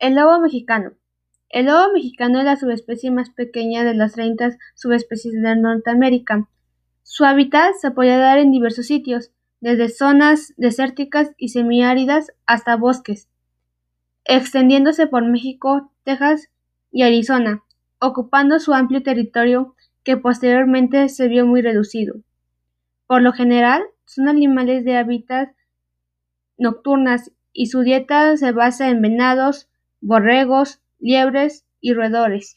El lobo mexicano. El lobo mexicano es la subespecie más pequeña de las 30 subespecies de Norteamérica. Su hábitat se puede dar en diversos sitios, desde zonas desérticas y semiáridas hasta bosques, extendiéndose por México, Texas y Arizona, ocupando su amplio territorio que posteriormente se vio muy reducido. Por lo general, son animales de hábitat nocturnas y su dieta se basa en venados, borregos, liebres y roedores.